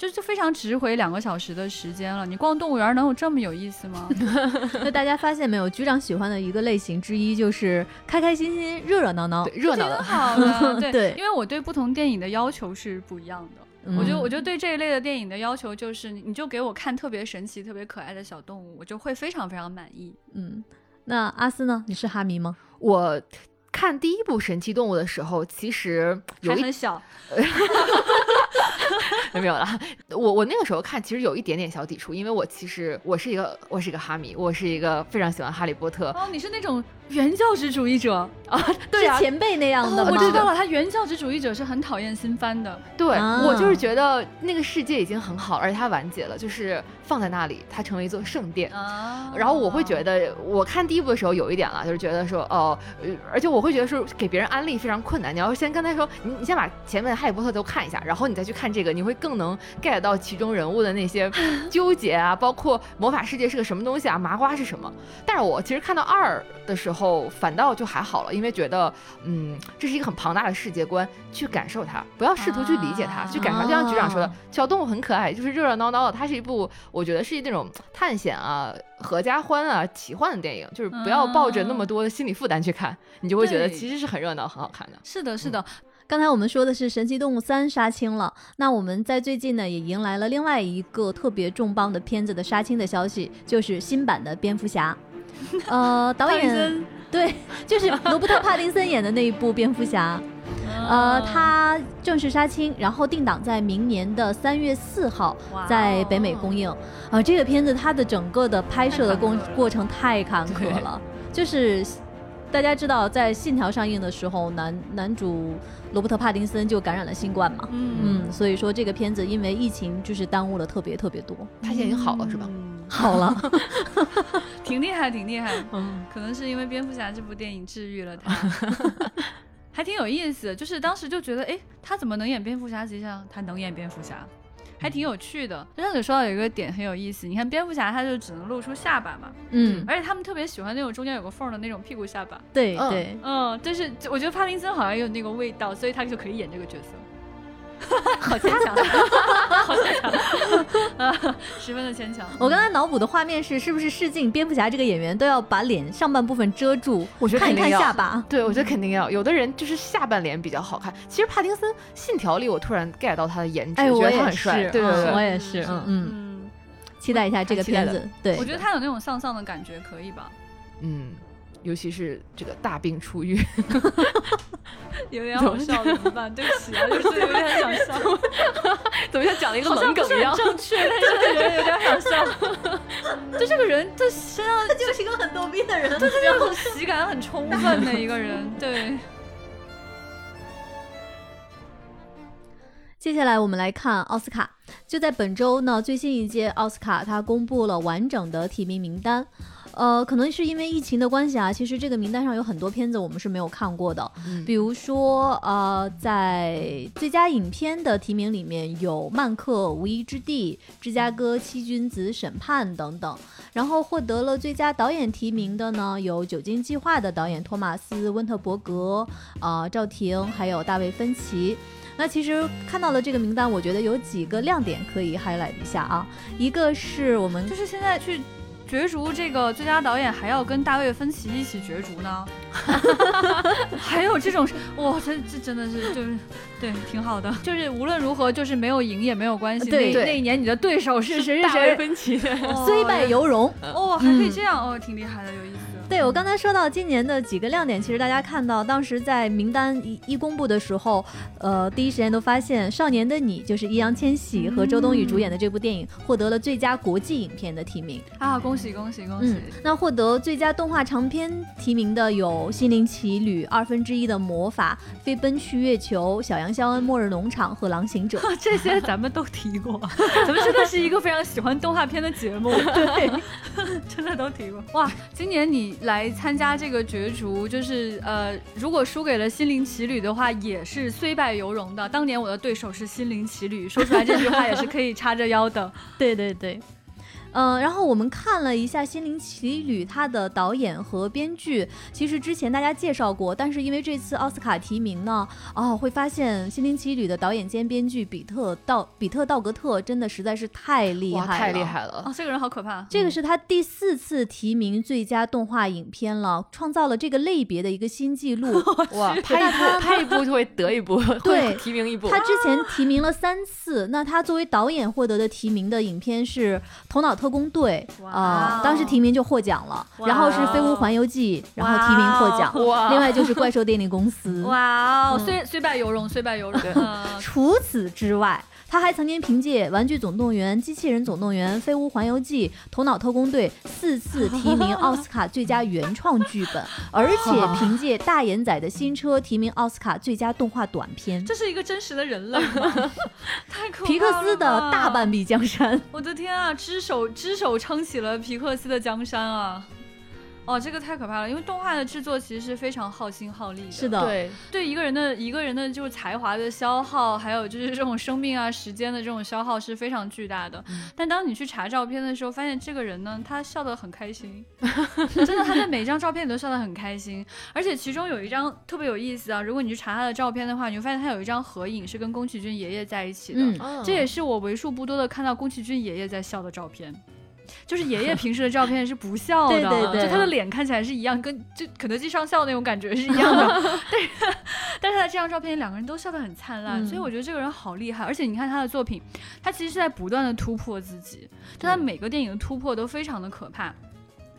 就是非常值回两个小时的时间了。你逛动物园能有这么有意思吗？[LAUGHS] 那大家发现没有？局长喜欢的一个类型之一就是开开心心、热热闹闹、热闹的。好的，[LAUGHS] 对，因为我对不同电影的要求是不一样的。我觉得，我觉得对这一类的电影的要求就是，你就给我看特别神奇、特别可爱的小动物，我就会非常非常满意。嗯，那阿斯呢？你是哈迷吗？我看第一部《神奇动物》的时候，其实还很小。[LAUGHS] [LAUGHS] 没有了，我我那个时候看其实有一点点小抵触，因为我其实我是一个我是一个哈迷，我是一个非常喜欢哈利波特。哦，你是那种。原教旨主义者啊，[LAUGHS] 对啊，前辈那样的。我知道了，他原教旨主义者是很讨厌新番的。对我就是觉得那个世界已经很好，而且它完结了，就是放在那里，它成为一座圣殿。然后我会觉得，我看第一部的时候有一点了，就是觉得说，哦，而且我会觉得是，给别人安利非常困难。你要先跟他说，你你先把前面的哈利波特都看一下，然后你再去看这个，你会更能 get 到其中人物的那些纠结啊，包括魔法世界是个什么东西啊，麻瓜是什么。但是我其实看到二的时候。后反倒就还好了，因为觉得，嗯，这是一个很庞大的世界观，去感受它，不要试图去理解它，去感受。就像局长说的，小动物很可爱，就是热热闹闹的。它是一部我觉得是那种探险啊、合家欢啊、奇幻的电影，就是不要抱着那么多的心理负担去看，你就会觉得其实是很热闹、很好看的。是的，是的。刚才我们说的是《神奇动物三》杀青了，那我们在最近呢也迎来了另外一个特别重磅的片子的杀青的消息，就是新版的蝙蝠侠。[LAUGHS] 呃，导演 [LAUGHS] 对，就是罗伯特·帕丁森演的那一部蝙蝠侠，呃，他正式杀青，然后定档在明年的三月四号在北美公映。啊，这个片子它的整个的拍摄的过过程太坎坷了，就是大家知道在《信条》上映的时候，男男主罗伯特·帕丁森就感染了新冠嘛，嗯，所以说这个片子因为疫情就是耽误了特别特别多。他现在已经好了是吧？好了，[LAUGHS] 挺厉害，挺厉害。[LAUGHS] 嗯，可能是因为蝙蝠侠这部电影治愈了他，[LAUGHS] 还挺有意思。就是当时就觉得，哎，他怎么能演蝙蝠侠？实际上他能演蝙蝠侠，还挺有趣的。就像你说到有一个点很有意思，你看蝙蝠侠他就只能露出下巴嘛，嗯，而且他们特别喜欢那种中间有个缝的那种屁股下巴。对对，嗯，就是我觉得帕丁森好像有那个味道，所以他就可以演这个角色。[LAUGHS] [LAUGHS] 好牵强，好牵强，十分的牵强。我刚才脑补的画面是，是不是试镜蝙蝠侠这个演员都要把脸上半部分遮住？我觉得看一看下巴。对，我觉得肯定要。有的人就是下半脸比较好看。其实帕丁森《信条》里，我突然 get 到他的颜值，我觉得他很帅。对对对，我也是。嗯嗯，期待一下这个片子。对，我觉得他有那种丧丧的感觉，可以吧？嗯。尤其是这个大病初愈，[LAUGHS] 有点好笑，怎么办？[LAUGHS] 对不起啊，就是有点想笑，怎么像讲了一个冷梗一样？正确，但是觉得有点想笑。[LAUGHS] 就这个人，他身上他就是一个很逗逼的人，对，他就喜感很充分的一个人。对。接下来我们来看奥斯卡，就在本周呢，最新一届奥斯卡它公布了完整的提名名单。呃，可能是因为疫情的关系啊，其实这个名单上有很多片子我们是没有看过的，比如说呃，在最佳影片的提名里面有《曼克：无依之地》、《芝加哥七君子审判》等等，然后获得了最佳导演提名的呢有《酒精计划》的导演托马斯·温特伯格、啊赵婷，还有大卫·芬奇。那其实看到了这个名单，我觉得有几个亮点可以 highlight 一下啊，一个是我们就是现在去。角逐这个最佳导演还要跟大卫芬奇一起角逐呢，[LAUGHS] 还有这种哇，这这真的是就是对挺好的，就是无论如何就是没有赢也没有关系。对，那一年你的对手是谁？大卫芬奇，[LAUGHS] 虽败犹荣。哦，还可以这样哦，挺厉害的，有意思。对我刚才说到今年的几个亮点，其实大家看到当时在名单一一公布的时候，呃，第一时间都发现《少年的你》就是易烊千玺和周冬雨主演的这部电影获得了最佳国际影片的提名啊！恭喜恭喜恭喜！那获得最佳动画长片提名的有《心灵奇旅》、二分之一的魔法、飞奔去月球、小羊肖恩、末日农场和狼行者，[LAUGHS] 这些咱们都提过，[LAUGHS] 咱们真的是一个非常喜欢动画片的节目，对，[LAUGHS] 真的都提过。哇，今年你。来参加这个角逐，就是呃，如果输给了心灵奇旅的话，也是虽败犹荣的。当年我的对手是心灵奇旅，说出来这句话也是可以叉着腰的。对 [LAUGHS] 对对。嗯，然后我们看了一下《心灵奇旅》，它的导演和编剧，其实之前大家介绍过，但是因为这次奥斯卡提名呢，哦，会发现《心灵奇旅》的导演兼编剧比特道比特道格特真的实在是太厉害了，太厉害了！哦，这个人好可怕。这个是他第四次提名最佳动画影片了，创造了这个类别的一个新纪录。[LAUGHS] 哇，拍一部拍一部就会得一部，对，提名一部。他之前提名了三次，那他作为导演获得的提名的影片是《头脑特工队》啊，当时提名就获奖了。然后是《飞屋环游记》，然后提名获奖。另外就是《怪兽电力公司》。哇哦，虽虽败犹荣，虽败犹荣。除此之外。他还曾经凭借《玩具总动员》《机器人总动员》《飞屋环游记》《头脑特工队》四次提名 [LAUGHS] 奥斯卡最佳原创剧本，而且凭借《大眼仔的新车》提名奥斯卡最佳动画短片。这是一个真实的人类吗？太可怕了！皮克斯的大半壁江山，我的天啊！只手只手撑起了皮克斯的江山啊！哦，这个太可怕了，因为动画的制作其实是非常耗心耗力的。是的，对对一个人的一个人的就是才华的消耗，还有就是这种生命啊、时间的这种消耗是非常巨大的。但当你去查照片的时候，发现这个人呢，他笑得很开心，[LAUGHS] 真的，他在每一张照片里都笑得很开心。而且其中有一张特别有意思啊，如果你去查他的照片的话，你会发现他有一张合影是跟宫崎骏爷爷在一起的，这也是我为数不多的看到宫崎骏爷爷在笑的照片。就是爷爷平时的照片是不笑的，就他的脸看起来是一样，跟就肯德基上校那种感觉是一 [LAUGHS] 样的。但是，但是他这张照片两个人都笑得很灿烂，所以我觉得这个人好厉害。而且你看他的作品，他其实是在不断的突破自己，但他每个电影的突破都非常的可怕。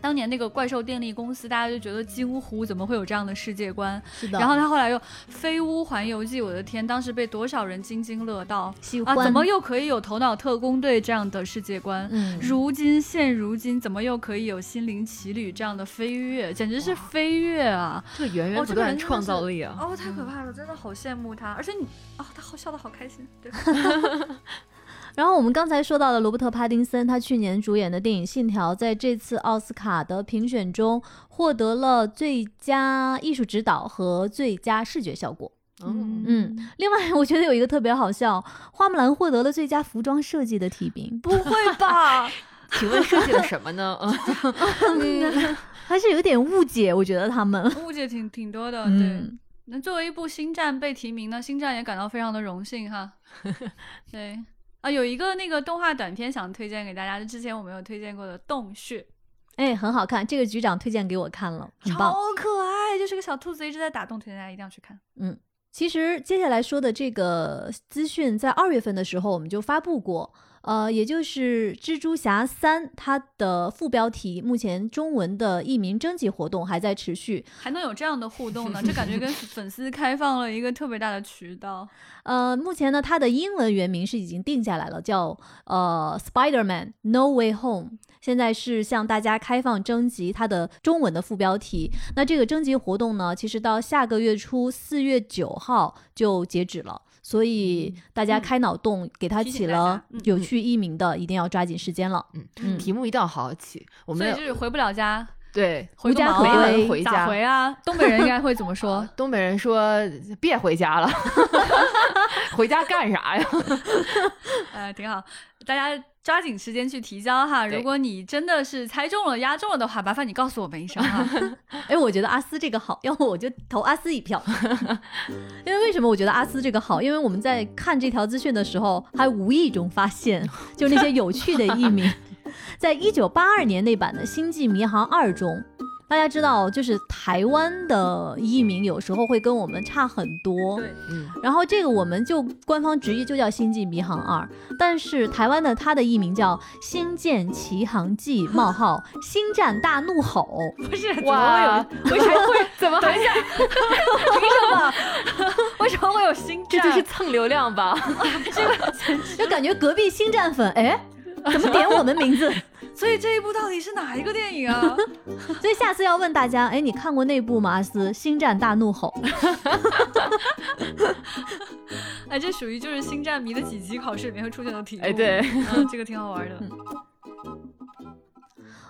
当年那个怪兽电力公司，大家就觉得惊呼，怎么会有这样的世界观？是的。然后他后来又《飞屋环游记》，我的天，当时被多少人津津乐道啊！怎么又可以有《头脑特工队》这样的世界观？嗯。如今现如今，怎么又可以有《心灵奇旅》这样的飞跃？简直是飞跃啊！这个源源不断创造力啊！哦，太可怕了，真的好羡慕他。而且你啊，他好笑的好开心。对。[LAUGHS] 然后我们刚才说到的罗伯特·帕丁森，他去年主演的电影《信条》在这次奥斯卡的评选中获得了最佳艺术指导和最佳视觉效果。嗯嗯，另外我觉得有一个特别好笑，花木兰获得了最佳服装设计的提名，不会吧？[LAUGHS] 请问设计了什么呢？[LAUGHS] 嗯，还是有点误解，我觉得他们误解挺挺多的。对，嗯那作为一部星战被提名呢，星战也感到非常的荣幸哈。[LAUGHS] 对啊，有一个那个动画短片想推荐给大家，就之前我们有推荐过的《洞穴哎，很好看，这个局长推荐给我看了，》，很棒。超可爱，就是个小兔子一直在打洞，推荐大家一定要去看。嗯，其实接下来说的这个资讯，在二月份的时候我们就发布过，呃，也就是《蜘蛛侠三》它的副标题，目前中文的译名征集活动还在持续。还能有这样的互动呢，[LAUGHS] 这感觉跟粉丝开放了一个特别大的渠道。呃，目前呢，它的英文原名是已经定下来了，叫呃《Spider-Man No Way Home》。现在是向大家开放征集它的中文的副标题。那这个征集活动呢，其实到下个月初四月九号就截止了，所以大家开脑洞，给它提醒大家起了嗯有趣艺名的，一定要抓紧时间了。嗯嗯题目一定要好好起。我所以们就是回不了家，对回家可个毛啊归咋回家回啊？东北人应该会怎么 [LAUGHS] 说呃？东北人说别回家了，[LAUGHS] 回家干啥呀？[LAUGHS] 呃，挺好，大家抓紧时间去提交哈。如果你真的是猜中了、押中了的话，麻烦你告诉我们一声哈。[LAUGHS] 哎，我觉得阿斯这个好，要不我就投阿斯一票。[LAUGHS] 因为为什么我觉得阿斯这个好？因为我们在看这条资讯的时候，还无意中发现，就那些有趣的译名，[LAUGHS] 在一九八二年那版的《星际迷航二》中。大家知道，就是台湾的译名有时候会跟我们差很多，对，嗯，然后这个我们就官方直译就叫《星际迷航二》，但是台湾的它的译名叫《星舰奇航记：[LAUGHS] 冒号星战大怒吼》。不是怎么有？为什么会？怎么还 [LAUGHS] 凭什么？为什么会有星战这？就是蹭流量吧？[LAUGHS] 这个就感觉隔壁星战粉，哎，怎么点我们名字？所以这一部到底是哪一个电影啊？[LAUGHS] 所以下次要问大家，哎，你看过那部吗？阿斯《星战大怒吼》。[LAUGHS] 哎，这属于就是星战迷的几级考试里面会出现的题目。哎，对，嗯，这个挺好玩的。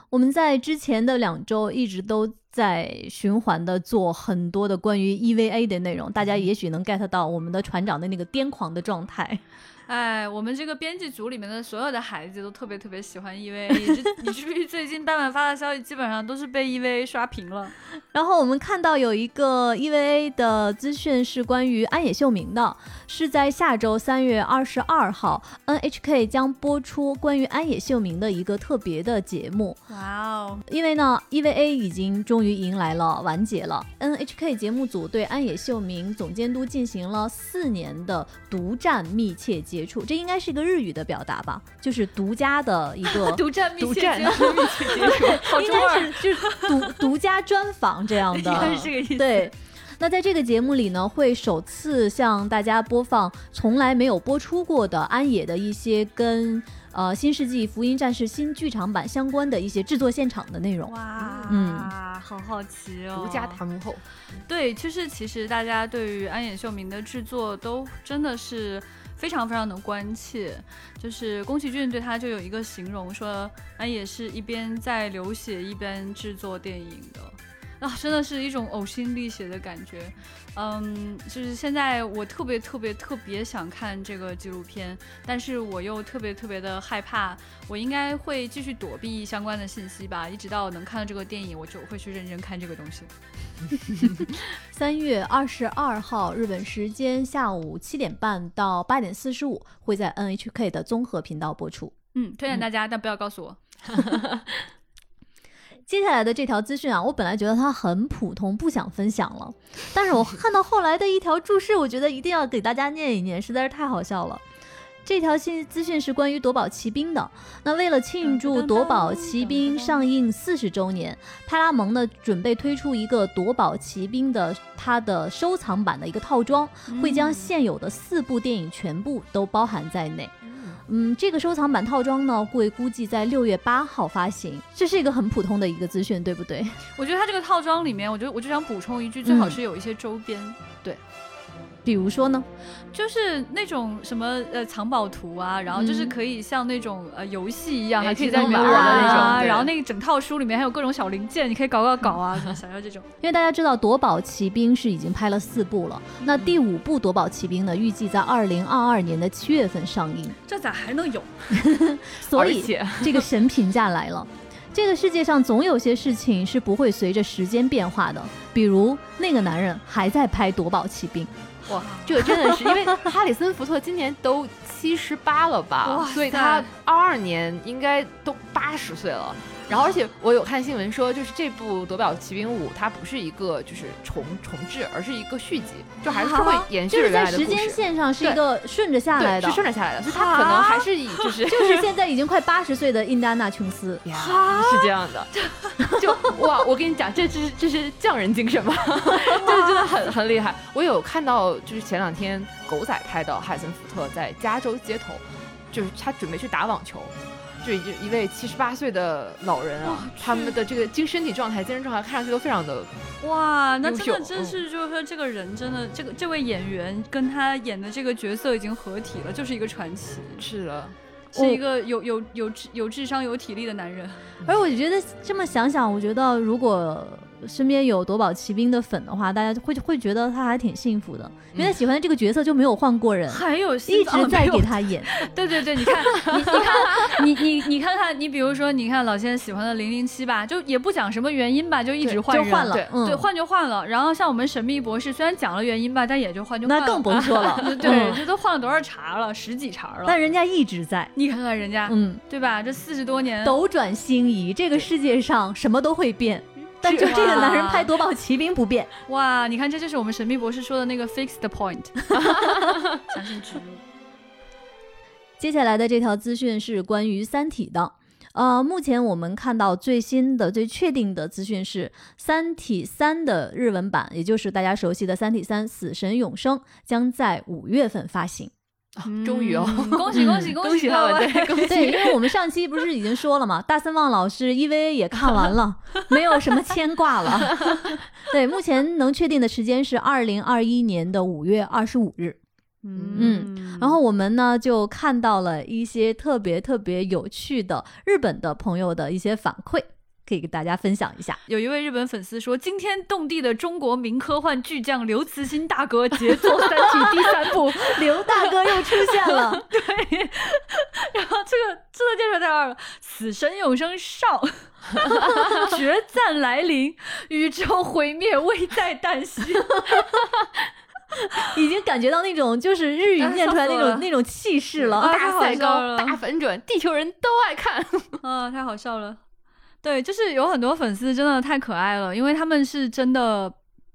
我们在之前的两周一直都在循环的做很多的关于 EVA 的内容，大家也许能 get 到我们的船长的那个癫狂的状态。[LAUGHS] 哎，我们这个编辑组里面的所有的孩子都特别特别喜欢 EVA，以至以至于最近班晚发的消息基本上都是被 EVA 刷屏了。[LAUGHS] 然后我们看到有一个 EVA 的资讯是关于安野秀明的，是在下周三月二十二号，NHK 将播出关于安野秀明的一个特别的节目。哇哦，因为呢，EVA 已经终于迎来了完结了。NHK 节目组对安野秀明总监督进行了四年的独占密切接触，这应该是一个日语的表达吧，就是独家的一个 [LAUGHS] 独占密切接触，密切接触，好应该是就是独独家专访这样的，[LAUGHS] 应该是这个意思。对。那在这个节目里呢，会首次向大家播放从来没有播出过的安野的一些跟呃《新世纪福音战士》新剧场版相关的一些制作现场的内容。哇，嗯好好奇哦，独家大幕后，对，就是其实大家对于安野秀明的制作都真的是非常非常的关切。就是宫崎骏对他就有一个形容，说安野是一边在流血一边制作电影的。啊，真的是一种呕心沥血的感觉，嗯，就是现在我特别特别特别想看这个纪录片，但是我又特别特别的害怕，我应该会继续躲避相关的信息吧，一直到能看到这个电影，我就会去认真看这个东西。[LAUGHS] 三月二十二号日本时间下午七点半到八点四十五，会在 NHK 的综合频道播出。嗯，推荐大家，但不要告诉我。[LAUGHS] [LAUGHS] 接下来的这条资讯啊，我本来觉得它很普通，不想分享了，但是我看到后来的一条注释，我觉得一定要给大家念一念，实在是太好笑了。这条信资讯是关于夺宝奇兵的。那为了庆祝夺宝奇兵上映四十周年，派拉蒙呢准备推出一个夺宝奇兵的它的收藏版的一个套装，会将现有的四部电影全部都包含在内。嗯，这个收藏版套装呢，会估计在六月八号发行。这是一个很普通的一个资讯，对不对？我觉得它这个套装里面，我觉得我就想补充一句，最好嗯是有一些周边。比如说呢，就是那种什么呃藏宝图啊，然后就是可以像那种呃游戏一样，还可以在里面玩的那种。然后那个整套书里面还有各种小零件，你可以搞搞搞啊，想要这种。[LAUGHS] 因为大家知道《夺宝奇兵》是已经拍了四部了，那第五部《夺宝奇兵》呢，预计在二零二二年的七月份上映。这咋还能有？[LAUGHS] 所以这个神评价来了。[LAUGHS] 这个世界上总有些事情是不会随着时间变化的，比如那个男人还在拍《夺宝奇兵》。哇，这个真的是因为哈里森福特今年都七十八了吧，所以他二二年应该都八十岁了。然后，而且我有看新闻说，就是这部《夺宝奇兵五》，它不是一个就是重重置，而是一个续集，就还是会延续原来的故事。就是在时间线上是一个顺着下来的，是顺着下来的，所以它可能还是以就是 [LAUGHS] 就是现在已经快八十岁的印第安纳琼斯，是这样的。就哇，我跟你讲，这是这是匠人精神吧？[LAUGHS] 这真的很很厉害。我有看到，就是前两天狗仔拍到海森福特在加州街头，就是他准备去打网球。就一一位七十八岁的老人啊，他们的这个精身体状态、精神状态看上去都非常的哇，那真的真是就是说这个人真的这个这位演员跟他演的这个角色已经合体了，就是一个传奇。是的，是一个有有有智有智商有体力的男人。而我觉得这么想想，我觉得如果。身边有夺宝奇兵的粉的话，大家会会觉得他还挺幸福的，因为他喜欢的这个角色就没有换过人，还有一直在给他演。[LAUGHS] 对对对，你看，你你看，你你你看看，你比如说，你看老先生喜欢的零零七吧，就也不讲什么原因吧，就一直换就，换了，对，换就换了。然后像我们神秘博士，虽然讲了原因吧，但也就换就换了。那更甭说了，[LAUGHS] 对，这都换了多少茬了，十几茬了。但人家一直在，你看看人家，嗯，对吧？这四十多年，斗转星移，这个世界上什么都会变。但就这个男人拍夺宝奇兵不变哇！你看，这就是我们神秘博士说的那个 fixed point。[LAUGHS] 相信植入。接下来的这条资讯是关于《三体》的。呃，目前我们看到最新的、最确定的资讯是，《三体三》的日文版，也就是大家熟悉的《三体三：死神永生》，将在五月份发行。[LAUGHS] 终于哦，[LAUGHS] 恭喜恭喜恭喜他们！对，恭喜！对，因为我们上期不是已经说了嘛，大森望老师 EVA 也看完了，没有什么牵挂了。[LAUGHS] 对，目前能确定的时间是二零二一年的五月二十五日。嗯，然后我们呢就看到了一些特别特别有趣的日本的朋友的一些反馈。可以给大家分享一下，有一位日本粉丝说：“惊天动地的中国名科幻巨匠刘慈欣大哥杰作《三体 [LAUGHS]》第三部，[LAUGHS] 刘大哥又出现了。[LAUGHS] ”对，然后这个这个介绍太二了，死神永生上，决战来临，宇宙毁灭危在旦夕，已经感觉到那种就是日语念出来那种那种气势了，大赛高，大反转，地球人都爱看，啊，太好笑了。对，就是有很多粉丝真的太可爱了，因为他们是真的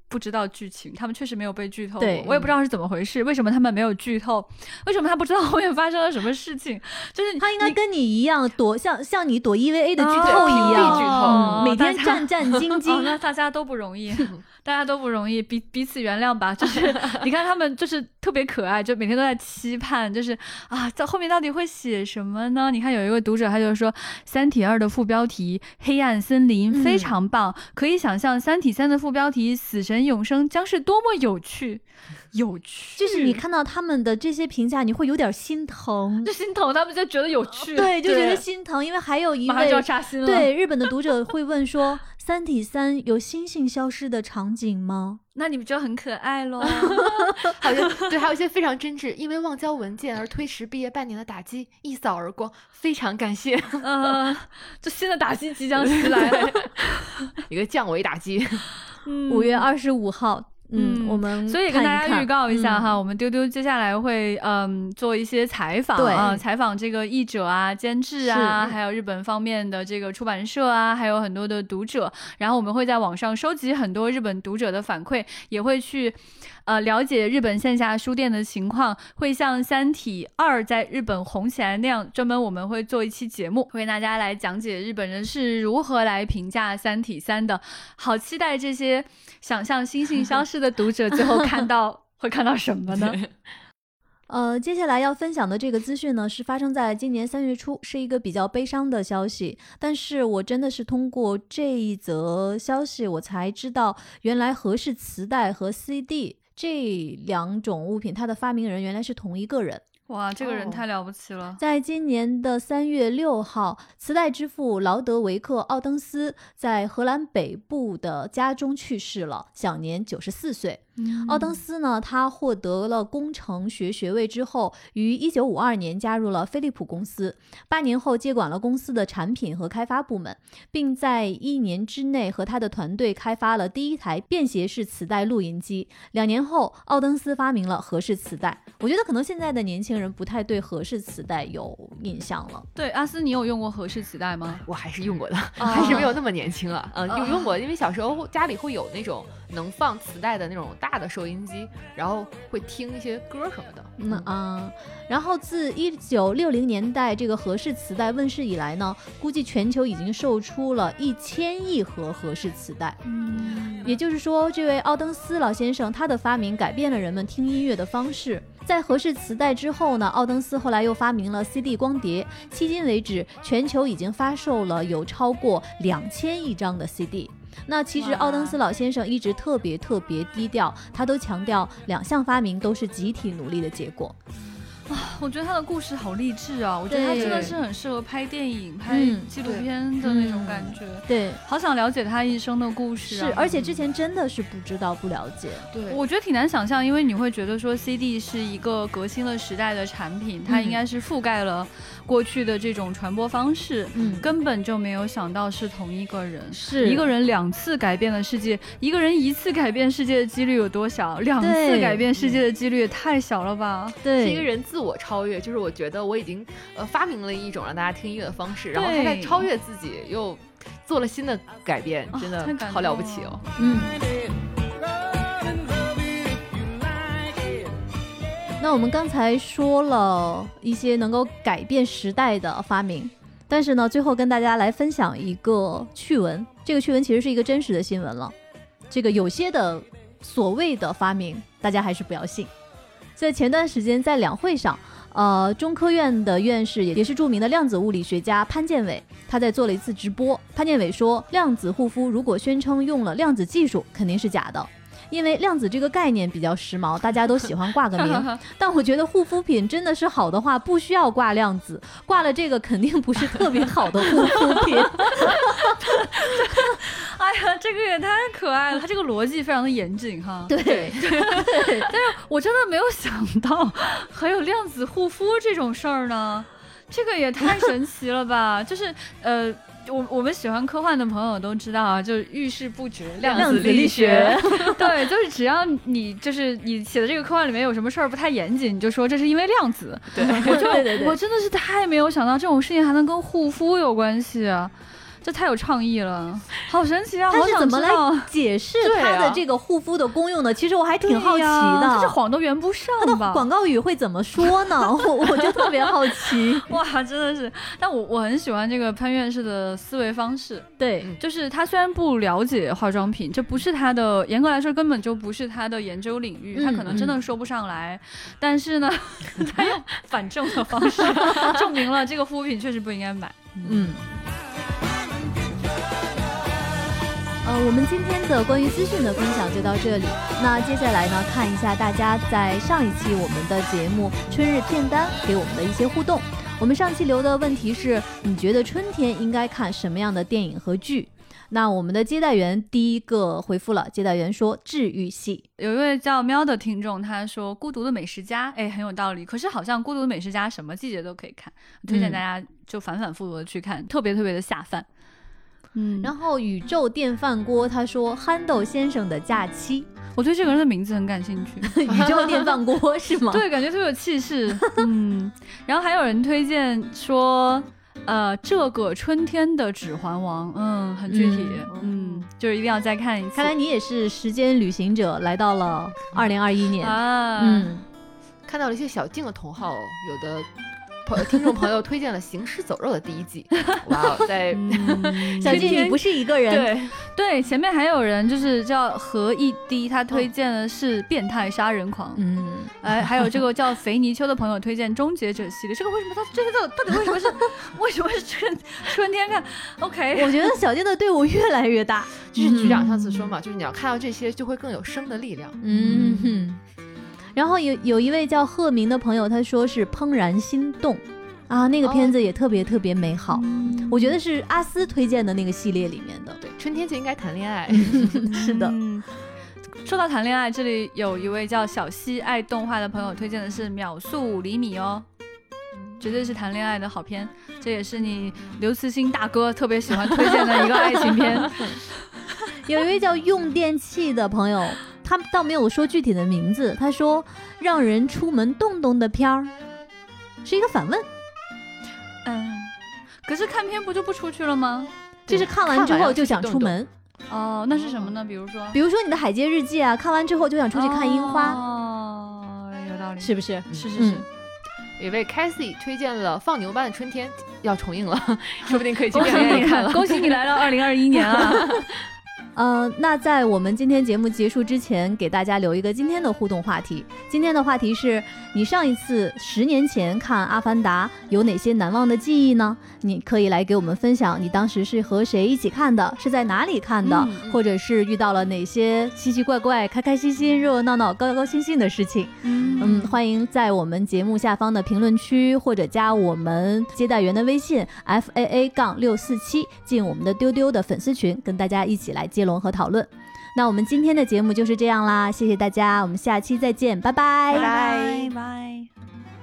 不知道剧情，他们确实没有被剧透过，我也不知道是怎么回事，为什么他们没有剧透？为什么他不知道后面发生了什么事情？就是他应该跟你一样躲，像像你躲 EVA 的剧透一样，剧透，每天战战兢兢，[LAUGHS] 那大家都不容易。[LAUGHS] [LAUGHS] 大家都不容易，彼彼此原谅吧。就是 [LAUGHS] 你看他们就是特别可爱，就每天都在期盼，就是啊，在后面到底会写什么呢？你看有一位读者，他就说《三体二》的副标题《黑暗森林》非常棒，可以想象《三体三》的副标题《死神永生》将是多么有趣。有趣，就是你看到他们的这些评价，你会有点心疼，就心疼他们就觉得有趣，对，就觉得心疼，因为还有一位对日本的读者会问说。三体三有星星消失的场景吗？那你们就很可爱喽。[LAUGHS] 好像 [LAUGHS] 对，还有一些非常真挚，因为忘交文件而推迟毕业半年的打击一扫而光，非常感谢。嗯，这新的打击即将袭来，[LAUGHS] 一个降维打击。五月二十五号。嗯，我们所以跟大家预告一下哈，我们丢丢接下来会嗯做一些采访啊，采访这个译者啊、监制啊，还有日本方面的这个出版社啊，还有很多的读者，然后我们会在网上收集很多日本读者的反馈，也会去。呃，了解日本线下书店的情况，会像《三体二》在日本红起来那样，专门我们会做一期节目，会跟大家来讲解日本人是如何来评价《三体三》的。好期待这些想象星星消失的读者最后看到 [LAUGHS] 会看到什么呢？呃，接下来要分享的这个资讯呢，是发生在今年三月初，是一个比较悲伤的消息。但是我真的是通过这一则消息，我才知道原来合适磁带和 CD。这两种物品它的发明人原来是同一个人。哇，这个人太了不起了！在今年的三月六号，磁带之父劳德维克·奥登斯在荷兰北部的家中去世了，享年九十四岁。奥登斯呢，他获得了工程学学位之后，于一九五二年加入了飞利浦公司，八年后接管了公司的产品和开发部门，并在一年之内和他的团队开发了第一台便携式磁带录音机。两年后，奥登斯发明了合适磁带。我觉得可能现在的年轻人不太对合适磁带有印象了。对，阿斯，你有用过合适磁带吗？我还是用过的，[LAUGHS] 还是没有那么年轻啊。嗯，有用过，因为小时候家里会有那种。能放磁带的那种大的收音机，然后会听一些歌什么的。嗯啊，然后自一九六零年代这个合适磁带问世以来呢，估计全球已经售出了一千亿盒合适磁带。嗯，也就是说，这位奥登斯老先生他的发明改变了人们听音乐的方式。在合适磁带之后呢，奥登斯后来又发明了 CD 光碟，迄今为止全球已经发售了有超过两千亿张的 CD。那其实奥登斯老先生一直特别特别低调，他都强调两项发明都是集体努力的结果。啊，我觉得他的故事好励志啊！我觉得他真的是很适合拍电影、拍纪录片的那种感觉。对，好想了解他一生的故事。是，而且之前真的是不知道、不了解。对，我觉得挺难想象，因为你会觉得说 CD 是一个革新了时代的产品，它应该是覆盖了。过去的这种传播方式，嗯，根本就没有想到是同一个人，是。一个人两次改变了世界，一个人一次改变世界的几率有多小？两次改变世界的几率也太小了吧？对，是一个人自我超越，就是我觉得我已经呃发明了一种让大家听音乐的方式，然后他在超越自己，又做了新的改变，真的好了不起哦，嗯。那我们刚才说了一些能够改变时代的发明，但是呢，最后跟大家来分享一个趣闻。这个趣闻其实是一个真实的新闻了。这个有些的所谓的发明，大家还是不要信。在前段时间在两会上，呃，中科院的院士也也是著名的量子物理学家潘建伟，他在做了一次直播。潘建伟说，量子护肤如果宣称用了量子技术，肯定是假的。因为量子这个概念比较时髦，大家都喜欢挂个名。[LAUGHS] 但我觉得护肤品真的是好的话，不需要挂量子，挂了这个肯定不是特别好的护肤品。[LAUGHS] 哎呀，这个也太可爱了，他这个逻辑非常的严谨哈。对 [LAUGHS] 对，但是我真的没有想到还有量子护肤这种事儿呢，这个也太神奇了吧！就是呃。我我们喜欢科幻的朋友都知道啊，就是遇事不决，量子力学。[LAUGHS] 对，就是只要你就是你写的这个科幻里面有什么事儿不太严谨，你就说这是因为量子。对，我就我真的是太没有想到这种事情还能跟护肤有关系啊。这太有创意了，好神奇啊！他是怎么来解释它的这个护肤的功用的？其实我还挺好奇的。他这谎都圆不上吧？广告语会怎么说呢？[LAUGHS] 我我就特别好奇。[LAUGHS] 哇，真的是！但我我很喜欢这个潘院士的思维方式。对，就是他虽然不了解化妆品，这不是他的，严格来说根本就不是他的研究领域，他可能真的说不上来。但是呢，[LAUGHS] 他用反证的方式证明了这个护肤品确实不应该买。嗯。呃，我们今天的关于资讯的分享就到这里。那接下来呢，看一下大家在上一期我们的节目春日片单给我们的一些互动。我们上期留的问题是：你觉得春天应该看什么样的电影和剧？那我们的接待员第一个回复了，接待员说治愈系。有一位叫喵的听众，他说孤独的美食家，哎，很有道理。可是好像孤独的美食家什么季节都可以看，推荐大家就反反复复的去看，特别特别的下饭。嗯，然后宇宙电饭锅他说憨豆先生的假期，我对这个人的名字很感兴趣。[LAUGHS] [LAUGHS] 宇宙电饭锅是吗？[LAUGHS] 对，感觉特别有气势。嗯，然后还有人推荐说，呃，这个春天的指环王，嗯，很具体，嗯，就是一定要再看一次。看来你也是时间旅行者，来到了二零二一年啊。嗯，看到了一些小静的同好，有的。朋听众朋友推荐了《行尸走肉》的第一季。[LAUGHS] 哇哦，在 [LAUGHS] 小静你不是一个人，对对，前面还有人就是叫何一滴，他推荐的是《变态杀人狂》。嗯，[LAUGHS] 哎，还有这个叫肥泥鳅的朋友推荐《终结者》系列。这个为什么他这个到底为什么是为什么是春春天看？OK，我觉得小静的队伍越来越大。就是局长上次说嘛，就是你要看到这些，就会更有生的力量。嗯哼。然后有有一位叫贺明的朋友，他说是《怦然心动》，啊，那个片子也特别特别美好。我觉得是阿斯推荐的那个系列里面的。对，春天就应该谈恋爱。[LAUGHS] 是的。说到谈恋爱，这里有一位叫小西爱动画的朋友推荐的是《秒速五厘米》哦，绝对是谈恋爱的好片。这也是你刘慈欣大哥特别喜欢推荐的一个爱情片。[LAUGHS] 有一位叫用电器的朋友。他倒没有说具体的名字，他说让人出门动动的片儿，是一个反问。嗯，可是看片不就不出去了吗？就是看完之后就想出门。哦，那是什么呢？比如说，比如说你的《海街日记》啊，看完之后就想出去看樱花。哦，有道理，是不是？是是是。也为 Cassie 推荐了《放牛班的春天》，要重映了，[LAUGHS] 说不定可以去电影院看了。恭喜你来到二零二一年啊！[LAUGHS] [LAUGHS] 呃，那在我们今天节目结束之前，给大家留一个今天的互动话题。今天的话题是你上一次十年前看《阿凡达》有哪些难忘的记忆呢？你可以来给我们分享，你当时是和谁一起看的，是在哪里看的，或者是遇到了哪些奇奇怪怪、开开心心、热热闹闹、高高兴兴的事情。嗯，欢迎在我们节目下方的评论区，或者加我们接待员的微信 f a a 杠六四七，进我们的丢丢的粉丝群，跟大家一起来接。融合讨论。那我们今天的节目就是这样啦谢谢大家我们下期再见拜拜。拜拜。